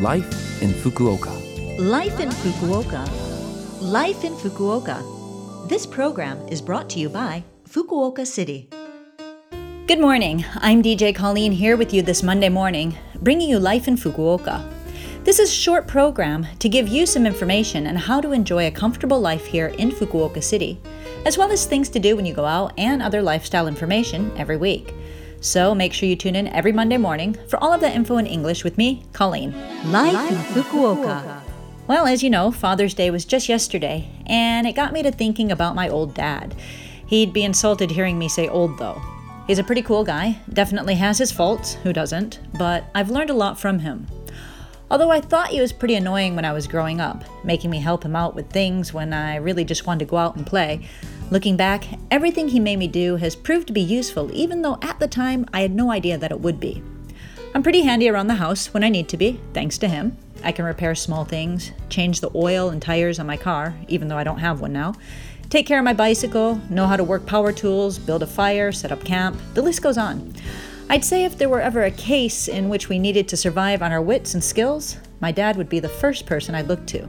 Life in Fukuoka. Life in Fukuoka. Life in Fukuoka. This program is brought to you by Fukuoka City. Good morning. I'm DJ Colleen here with you this Monday morning, bringing you Life in Fukuoka. This is a short program to give you some information on how to enjoy a comfortable life here in Fukuoka City, as well as things to do when you go out and other lifestyle information every week. So make sure you tune in every Monday morning for all of the info in English with me, Colleen. Life in Fukuoka. Well, as you know, Father's Day was just yesterday, and it got me to thinking about my old dad. He'd be insulted hearing me say old, though. He's a pretty cool guy, definitely has his faults, who doesn't, but I've learned a lot from him. Although I thought he was pretty annoying when I was growing up, making me help him out with things when I really just wanted to go out and play, Looking back, everything he made me do has proved to be useful, even though at the time I had no idea that it would be. I'm pretty handy around the house when I need to be, thanks to him. I can repair small things, change the oil and tires on my car, even though I don't have one now, take care of my bicycle, know how to work power tools, build a fire, set up camp, the list goes on. I'd say if there were ever a case in which we needed to survive on our wits and skills, my dad would be the first person I'd look to.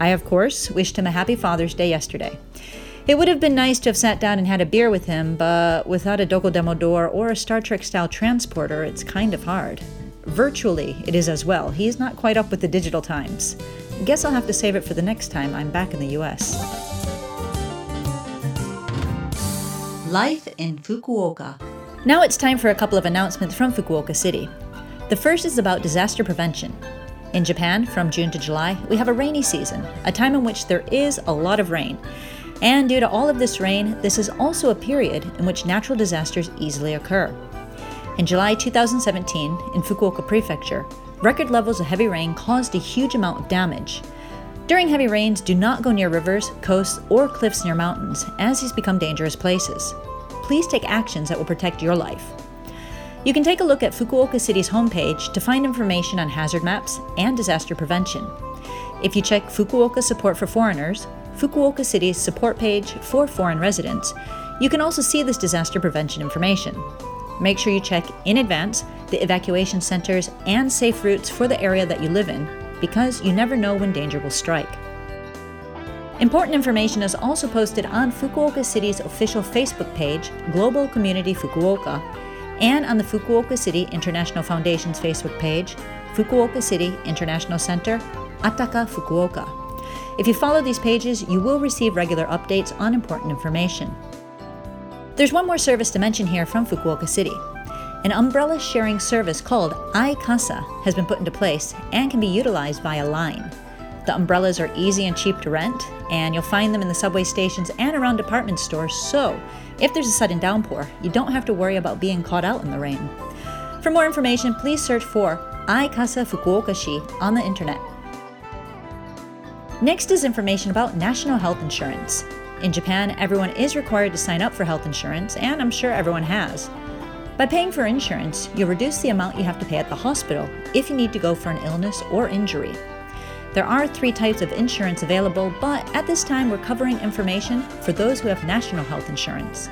I, of course, wished him a happy Father's Day yesterday. It would have been nice to have sat down and had a beer with him, but without a Dokodemo door or a Star Trek style transporter, it's kind of hard. Virtually, it is as well. He's not quite up with the digital times. Guess I'll have to save it for the next time I'm back in the US. Life in Fukuoka. Now it's time for a couple of announcements from Fukuoka City. The first is about disaster prevention. In Japan, from June to July, we have a rainy season, a time in which there is a lot of rain. And due to all of this rain, this is also a period in which natural disasters easily occur. In July 2017, in Fukuoka Prefecture, record levels of heavy rain caused a huge amount of damage. During heavy rains, do not go near rivers, coasts, or cliffs near mountains, as these become dangerous places. Please take actions that will protect your life. You can take a look at Fukuoka City's homepage to find information on hazard maps and disaster prevention. If you check Fukuoka Support for Foreigners, Fukuoka City's support page for foreign residents, you can also see this disaster prevention information. Make sure you check in advance the evacuation centers and safe routes for the area that you live in, because you never know when danger will strike. Important information is also posted on Fukuoka City's official Facebook page, Global Community Fukuoka, and on the Fukuoka City International Foundation's Facebook page, Fukuoka City International Center, Ataka Fukuoka. If you follow these pages, you will receive regular updates on important information. There's one more service to mention here from Fukuoka City. An umbrella sharing service called iKasa has been put into place and can be utilized via line. The umbrellas are easy and cheap to rent, and you'll find them in the subway stations and around department stores, so if there's a sudden downpour, you don't have to worry about being caught out in the rain. For more information, please search for iKasa Fukuokashi on the internet. Next is information about national health insurance. In Japan, everyone is required to sign up for health insurance, and I'm sure everyone has. By paying for insurance, you'll reduce the amount you have to pay at the hospital if you need to go for an illness or injury. There are three types of insurance available, but at this time we're covering information for those who have national health insurance.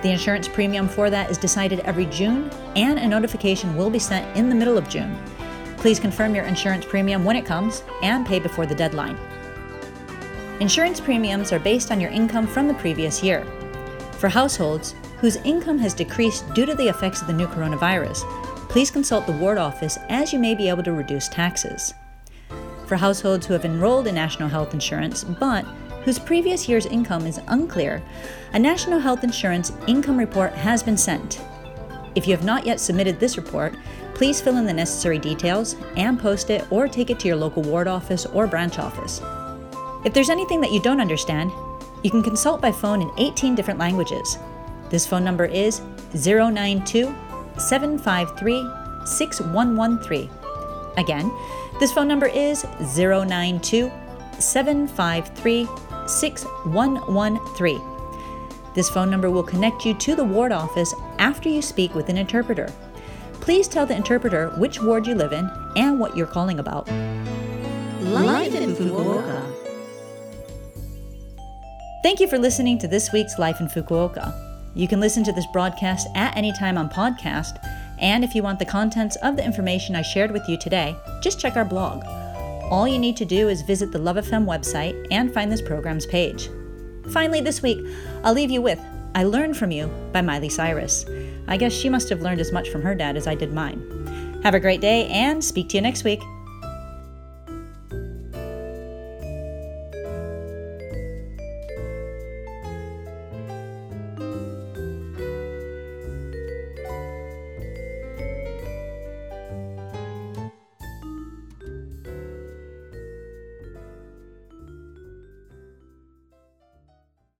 The insurance premium for that is decided every June, and a notification will be sent in the middle of June. Please confirm your insurance premium when it comes and pay before the deadline. Insurance premiums are based on your income from the previous year. For households whose income has decreased due to the effects of the new coronavirus, please consult the ward office as you may be able to reduce taxes. For households who have enrolled in national health insurance but whose previous year's income is unclear, a national health insurance income report has been sent. If you have not yet submitted this report, Please fill in the necessary details and post it or take it to your local ward office or branch office. If there's anything that you don't understand, you can consult by phone in 18 different languages. This phone number is 092 753 6113. Again, this phone number is 092 753 6113. This phone number will connect you to the ward office after you speak with an interpreter. Please tell the interpreter which ward you live in and what you're calling about. Life in Fukuoka. Thank you for listening to this week's Life in Fukuoka. You can listen to this broadcast at any time on podcast, And if you want the contents of the information I shared with you today, just check our blog. All you need to do is visit the Love FM website and find this program's page. Finally, this week, I'll leave you with I Learned From You by Miley Cyrus. I guess she must have learned as much from her dad as I did mine. Have a great day and speak to you next week.